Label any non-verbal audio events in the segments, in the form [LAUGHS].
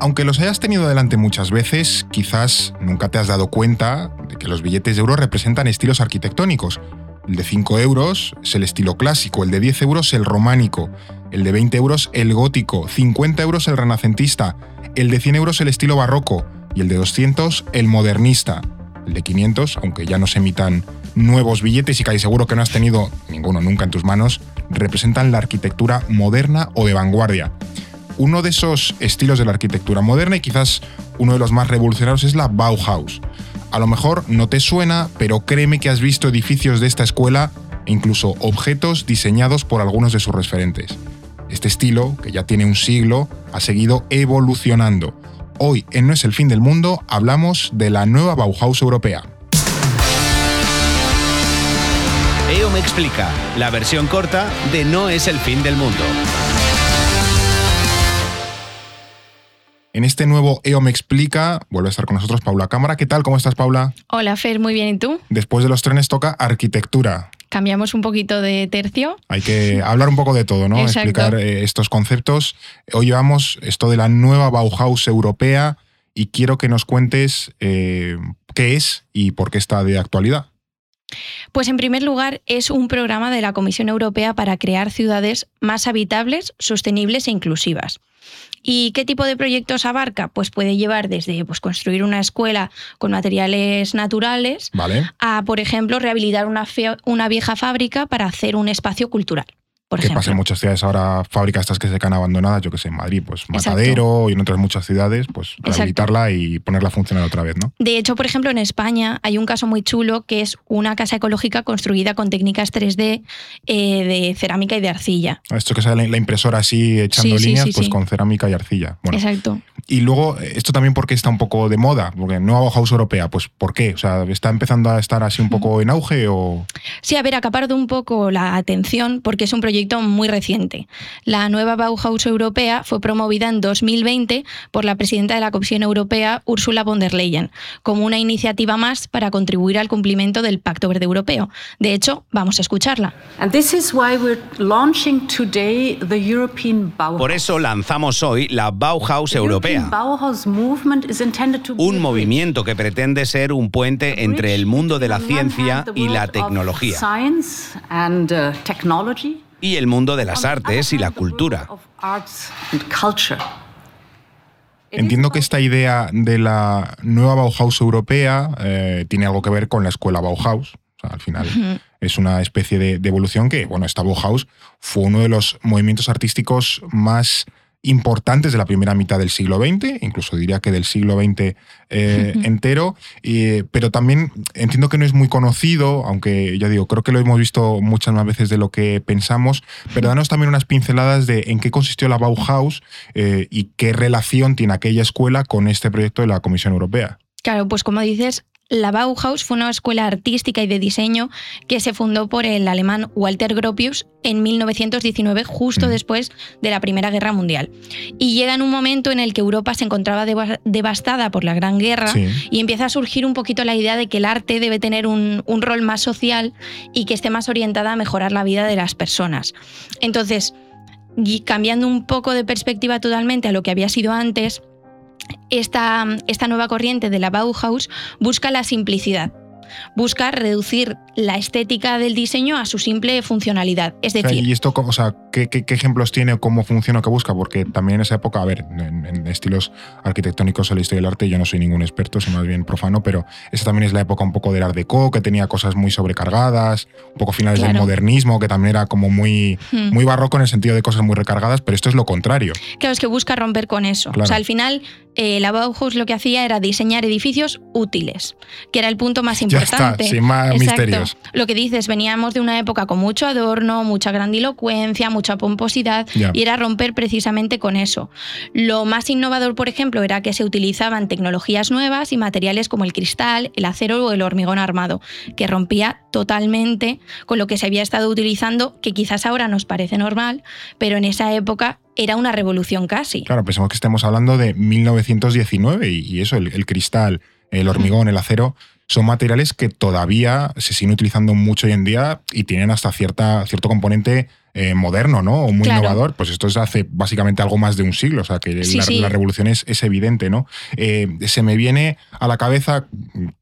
Aunque los hayas tenido delante muchas veces, quizás nunca te has dado cuenta de que los billetes de euro representan estilos arquitectónicos. El de 5 euros es el estilo clásico, el de 10 euros el románico, el de 20 euros el gótico, 50 euros el renacentista, el de 100 euros el estilo barroco y el de 200 el modernista. El de 500, aunque ya no se emitan nuevos billetes y casi seguro que no has tenido ninguno nunca en tus manos, representan la arquitectura moderna o de vanguardia. Uno de esos estilos de la arquitectura moderna y quizás uno de los más revolucionarios es la Bauhaus. A lo mejor no te suena, pero créeme que has visto edificios de esta escuela e incluso objetos diseñados por algunos de sus referentes. Este estilo, que ya tiene un siglo, ha seguido evolucionando. Hoy en No es el fin del mundo hablamos de la nueva Bauhaus europea. EO me explica, la versión corta de No es el fin del mundo. En este nuevo EO me explica, vuelve a estar con nosotros Paula Cámara. ¿Qué tal? ¿Cómo estás, Paula? Hola, Fer, muy bien. ¿Y tú? Después de los trenes toca arquitectura. Cambiamos un poquito de tercio. Hay que hablar un poco de todo, ¿no? [LAUGHS] Exacto. Explicar eh, estos conceptos. Hoy llevamos esto de la nueva Bauhaus europea y quiero que nos cuentes eh, qué es y por qué está de actualidad. Pues en primer lugar es un programa de la Comisión Europea para crear ciudades más habitables, sostenibles e inclusivas. ¿Y qué tipo de proyectos abarca? Pues puede llevar desde pues, construir una escuela con materiales naturales ¿Vale? a, por ejemplo, rehabilitar una, una vieja fábrica para hacer un espacio cultural. Por que ejemplo. pasa en muchas ciudades ahora, fábricas estas que se quedan abandonadas, yo que sé, en Madrid, pues Matadero y en otras muchas ciudades, pues Exacto. rehabilitarla y ponerla a funcionar otra vez, ¿no? De hecho, por ejemplo, en España hay un caso muy chulo que es una casa ecológica construida con técnicas 3D eh, de cerámica y de arcilla. Esto que sale la- impresora así echando Sí, líneas, sí, pues con cerámica y arcilla. Bueno, Exacto. y luego, eh, esto también porque está un poco de moda, porque nueva Bauhaus europea, pues ¿por qué? O sea, ¿está empezando a estar así un poco en auge o...? Sí, a ver, acaparado un poco la atención porque es un proyecto muy reciente. La nueva Bauhaus europea fue promovida en 2020 por la presidenta de la Comisión Europea, Ursula von der Leyen, como una iniciativa más para contribuir al cumplimiento del Pacto Verde Europeo. De hecho, vamos a escucharla. And this is why we're launching today the European Bauhaus. Por eso lanzamos hoy la Bauhaus Europea, un movimiento que pretende ser un puente entre el mundo de la ciencia y la tecnología Y el mundo de las the artes y la cultura. of arts and culture. It is Entiendo que esta idea de la nueva Bauhaus europea eh, tiene algo que ver con la escuela Bauhaus. O sea, al final es una especie de, de evolución que, bueno, esta Bauhaus fue uno de los movimientos artísticos más importantes de la primera mitad del siglo XX, incluso diría que del siglo XX eh, entero, pero también entiendo que no es muy conocido, aunque ya digo, creo que lo hemos visto muchas más veces de lo que pensamos, pero danos también unas pinceladas de en qué consistió la Bauhaus eh, y qué relación tiene aquella escuela con este proyecto de la Comisión Europea. Claro, pues como dices, la Bauhaus fue una escuela artística y de diseño que se fundó por el alemán Walter Gropius en 1919, justo Mm. después de la Primera Guerra Mundial. Y llega en un momento en el que Europa se encontraba deva- devastada por la Gran Guerra Sí. y empieza a surgir un poquito la idea de que el arte debe tener un, un rol más social y que esté más orientada a mejorar la vida de las personas. Entonces, y cambiando un poco de perspectiva totalmente a lo que había sido antes, esta, esta nueva corriente de la Bauhaus busca la simplicidad. Busca reducir la estética del diseño a su simple funcionalidad. Es O sea, decir, ¿Y esto, o sea, ¿qué, qué, qué ejemplos tiene cómo funciona o qué busca? Porque también en esa época, a ver, en, en estilos arquitectónicos en la historia del arte yo no soy ningún experto, soy más bien profano, pero esa también es la época un poco del Art Deco, que tenía cosas muy sobrecargadas, un poco finales del modernismo, que también era como muy, Hmm. muy barroco en el sentido de cosas muy recargadas, pero esto es lo contrario. Claro, es que busca romper con eso. Claro. O sea, al final, eh, la Bauhaus lo que hacía era diseñar edificios útiles, que era el punto más [LAUGHS] Ya importante. está, sin más Exacto. Lo que dices, veníamos de una época con mucho adorno, mucha grandilocuencia, mucha pomposidad, y era romper precisamente con eso. Lo más innovador, por ejemplo, era que se utilizaban tecnologías nuevas y materiales como el cristal, el acero o el hormigón armado, que rompía totalmente con lo que se había estado utilizando, que quizás ahora nos parece normal, pero en esa época era una revolución casi. Claro, pensemos que estemos hablando de 1919 y, y eso, el, el cristal, el hormigón, el acero, son materiales que todavía se siguen utilizando mucho hoy en día y tienen hasta cierta, cierto componente eh, moderno, ¿no? O muy Claro. innovador. Pues esto es hace básicamente algo más de un siglo. O sea, que Sí, la, sí. la revolución es, es evidente, ¿no? Eh, se me viene a la cabeza,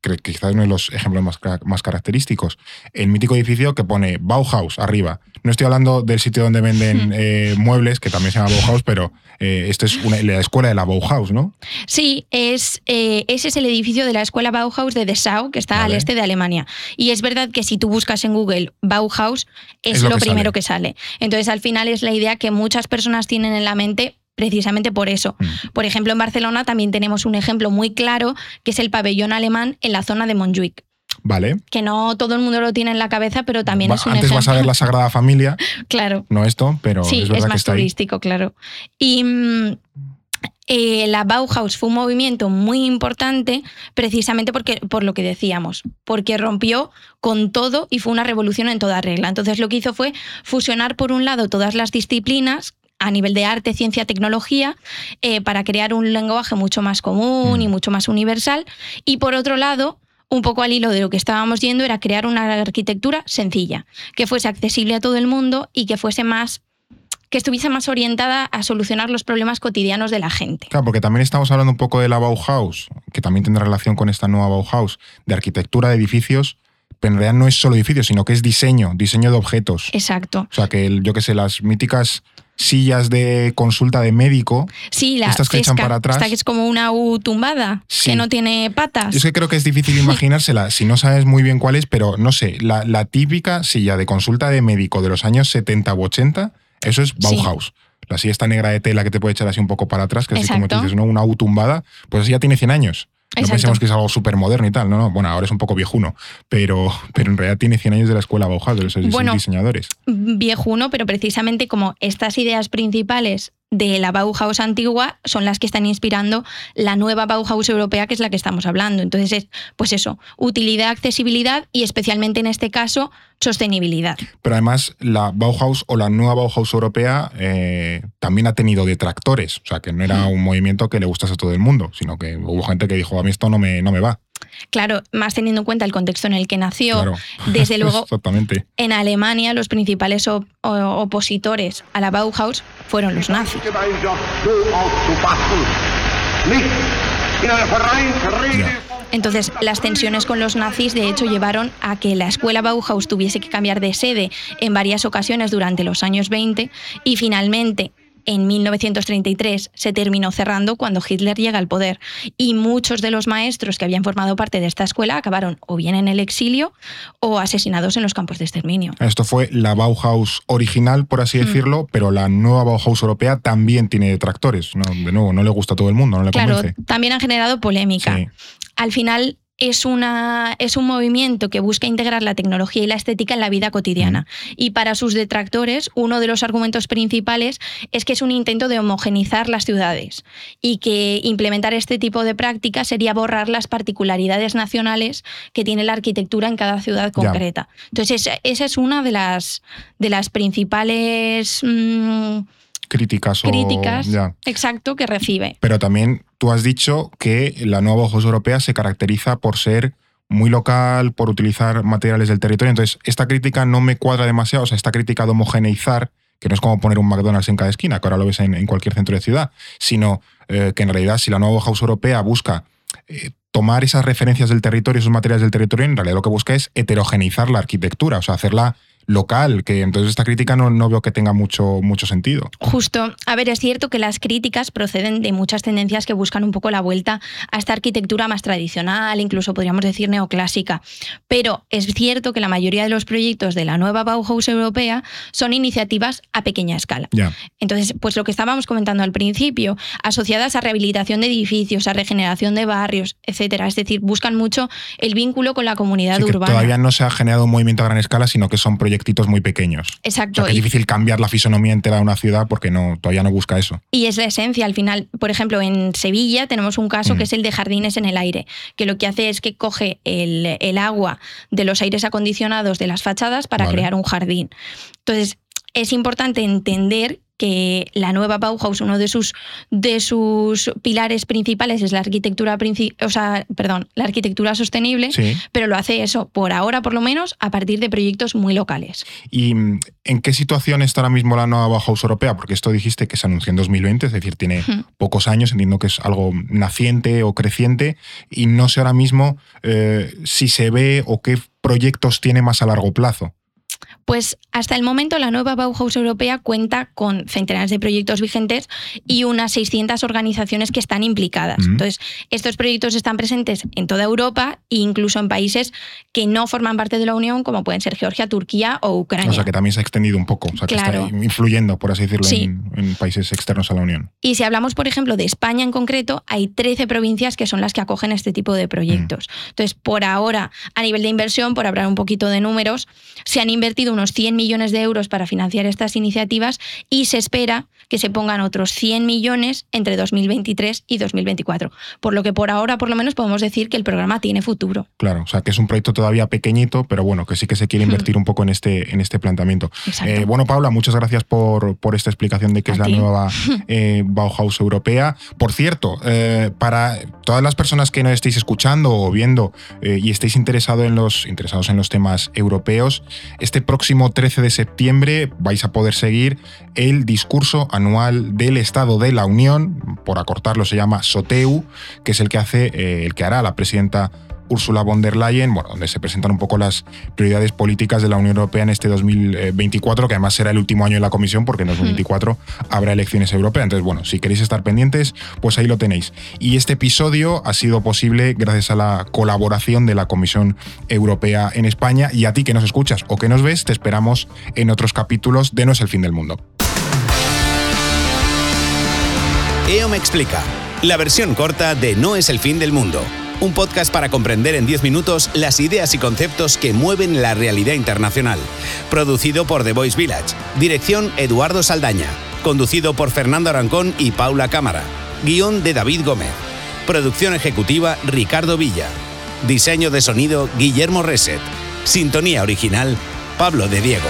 creo que quizás uno de los ejemplos más, más característicos, el mítico edificio que pone Bauhaus arriba. No estoy hablando del sitio donde venden [LAUGHS] eh, muebles, que también se llama Bauhaus, pero esto es una- la escuela de la Bauhaus, ¿no? Sí, es, ese es el edificio de la escuela Bauhaus de Dessau, que está al este de Alemania. Y es verdad que si tú buscas en Google Bauhaus, es, Es lo lo, que primero sale. que sale. Entonces, al final es la idea que muchas personas tienen en la mente precisamente por eso. Mm. Por ejemplo, en Barcelona también tenemos un ejemplo muy claro, que es el pabellón alemán en la zona de Montjuic. Vale. Que no todo el mundo lo tiene en la cabeza, pero también Va- es un Antes ejemplo. vas a ver la Sagrada Familia, [LAUGHS] Claro. no esto, pero Sí, es es, que más ahí. turístico, claro. Y mm, eh, la Bauhaus fue un movimiento muy importante precisamente porque, por lo que decíamos, porque rompió con todo y fue una revolución en toda regla. Entonces lo que hizo fue fusionar por un lado todas las disciplinas a nivel de arte, ciencia, tecnología, eh, para crear un lenguaje mucho más común y Mm. mucho más universal. Y por otro lado, un poco al hilo de lo que estábamos yendo, era crear una arquitectura sencilla, que fuese accesible a todo el mundo y que fuese más que estuviese más orientada a solucionar los problemas cotidianos de la gente. Claro, porque también estamos hablando un poco de la Bauhaus, que también tendrá relación con esta nueva Bauhaus, de arquitectura de edificios, pero en realidad no es solo edificios, sino que es diseño, diseño de objetos. Exacto. O sea, que el- yo qué sé, las míticas sillas de consulta de médico, Sí, la Estas que echan para atrás. esta que es como una U tumbada, Sí. que no tiene patas. yo es que creo que es difícil [LAUGHS] imaginársela si no sabes muy bien cuál es, pero no sé, la, la típica silla de consulta de médico de los años 70 u 80, eso es Bauhaus. La silla esta negra de tela que te puede echar así un poco para atrás, que así como tú Exacto. dices, ¿no? una U tumbada, pues así ya tiene 100 años. No Exacto. pensemos que es algo súper moderno y tal, no, no, bueno, ahora es un poco viejuno, pero, pero en realidad tiene 100 años de la escuela Bauhaus, de esos Bueno. diseñadores. viejuno, pero precisamente como estas ideas principales de la Bauhaus antigua son las que están inspirando la nueva Bauhaus europea, que es la que estamos hablando. Entonces, es, pues eso, utilidad, accesibilidad y especialmente en este caso, sostenibilidad. Pero además la Bauhaus o la nueva Bauhaus europea eh, también ha tenido detractores, o sea, que no era un movimiento que le gustase a todo el mundo, sino que hubo gente que dijo, a mí esto no me, no me va. Claro, más teniendo en cuenta el contexto en el que nació, Claro. desde [LAUGHS] luego Exactamente. en Alemania los principales op- opositores a la Bauhaus fueron los nazis. Entonces, las tensiones con los nazis, de hecho, llevaron a que la escuela Bauhaus tuviese que cambiar de sede en varias ocasiones durante los años 20 y finalmente, en 1933, se terminó cerrando cuando Hitler llega al poder. Y muchos de los maestros que habían formado parte de esta escuela acabaron o bien en el exilio o asesinados en los campos de exterminio. Esto fue la Bauhaus original, por Mm. así decirlo, pero la nueva Bauhaus europea también tiene detractores. No, de nuevo, no le gusta a todo el mundo, no le Claro, convence. también han generado polémica. Sí. al final es, una, es un movimiento que busca integrar la tecnología y la estética en la vida cotidiana. Y para sus detractores, uno de los argumentos principales es que es un intento de homogenizar las ciudades y que implementar este tipo de prácticas sería borrar las particularidades nacionales que tiene la arquitectura en cada ciudad concreta. Entonces, esa- es una de las, de las principales mm, Críticas o. críticas ya. exacto que recibe. Pero también tú has dicho que la nueva Bauhaus europea se caracteriza por ser muy local, por utilizar materiales del territorio. Entonces, esta crítica no me cuadra demasiado. O sea, esta crítica de homogeneizar, que no es como poner un McDonald's en cada esquina, que ahora lo ves en, en cualquier centro de ciudad, sino eh, que en realidad si la nueva Bauhaus europea busca eh, tomar esas referencias del territorio, esos materiales del territorio, en realidad lo que busca es heterogeneizar la arquitectura, o sea, hacerla local, que entonces esta crítica no, no veo que tenga mucho, mucho sentido. Justo. A ver, es cierto que las críticas proceden de muchas tendencias que buscan un poco la vuelta a esta arquitectura más tradicional, incluso podríamos decir neoclásica. Pero es cierto que la mayoría de los proyectos de la nueva Bauhaus europea son iniciativas a pequeña escala. Entonces, pues lo que estábamos comentando al principio, asociadas a rehabilitación de edificios, a regeneración de barrios, etcétera. Es decir, buscan mucho el vínculo con la comunidad Sí, que urbana. todavía no se ha generado un movimiento a gran escala, sino que son proyectitos muy pequeños. O Exacto. sea, que es difícil cambiar la fisonomía entera de una ciudad porque no, todavía no busca eso. Y es la esencia al final. Por ejemplo, en Sevilla tenemos un caso Mm. que es el de jardines en el aire, que lo que hace es que coge el, el agua de los aires acondicionados de las fachadas para Vale. crear un jardín. Entonces, es importante entender que la nueva Bauhaus, uno de sus, de sus pilares principales es la arquitectura, o sea, perdón, la arquitectura sostenible, pero lo hace eso, por ahora por lo menos, a partir de proyectos muy locales. ¿Y mm, en qué situación está ahora mismo la nueva Bauhaus europea? Porque esto dijiste que se anunció en 2020, es decir, tiene pocos años, entiendo que es algo naciente o creciente, y no sé ahora mismo eh, si se ve o qué proyectos tiene más a largo plazo. Pues hasta el momento la nueva Bauhaus europea cuenta con centenares de proyectos vigentes y unas 600 organizaciones que están implicadas. Entonces, estos proyectos están presentes en toda Europa e incluso en países que no forman parte de la Unión, como pueden ser Georgia, Turquía o Ucrania. O sea, que también se ha extendido un poco, o sea, que está influyendo, por así decirlo, en, países externos a la Unión. Y si hablamos, por ejemplo, de España en concreto, hay 13 provincias que son las que acogen este tipo de proyectos. Entonces, por ahora, a nivel de inversión, por hablar un poquito de números, se han invertido unos 100 millones de euros para financiar estas iniciativas y se espera que se pongan otros 100 millones entre 2023 y 2024. Por lo que por ahora, por lo menos, podemos decir que el programa tiene futuro. Claro, o sea, que es un proyecto todavía pequeñito, pero bueno, que sí que se quiere invertir un poco en este, en este planteamiento. Eh, bueno, Paula, muchas gracias por, por esta explicación de qué es la nueva [LAUGHS] eh, Bauhaus europea. Por cierto, eh, para todas las personas que nos estéis escuchando o viendo y estéis interesado en los, interesados en los temas europeos, este próximo 13 de septiembre vais a poder seguir el discurso anual del Estado de la Unión, por acortarlo se llama SOTEU, que es el que hace, eh, el que hará la presidenta Ursula von der Leyen, bueno, donde se presentan un poco las prioridades políticas de la Unión Europea en este 2024, que además será el último año de la Comisión, porque en 2024 habrá elecciones europeas. Entonces, bueno, si queréis estar pendientes, pues ahí lo tenéis. Y este episodio ha sido posible gracias a la colaboración de la Comisión Europea en España y a ti que nos escuchas o que nos ves, te esperamos en otros capítulos de No es el fin del mundo. EO me explica, la versión corta de No es el fin del mundo un podcast para comprender en 10 minutos las ideas y conceptos que mueven la realidad internacional. Producido por The Voice Village. Dirección Eduardo Saldaña. Conducido por Fernando Arancón y Paula Cámara. Guión de David Gómez. Producción ejecutiva Ricardo Villa. Diseño de sonido Guillermo Reset. Sintonía original Pablo de Diego.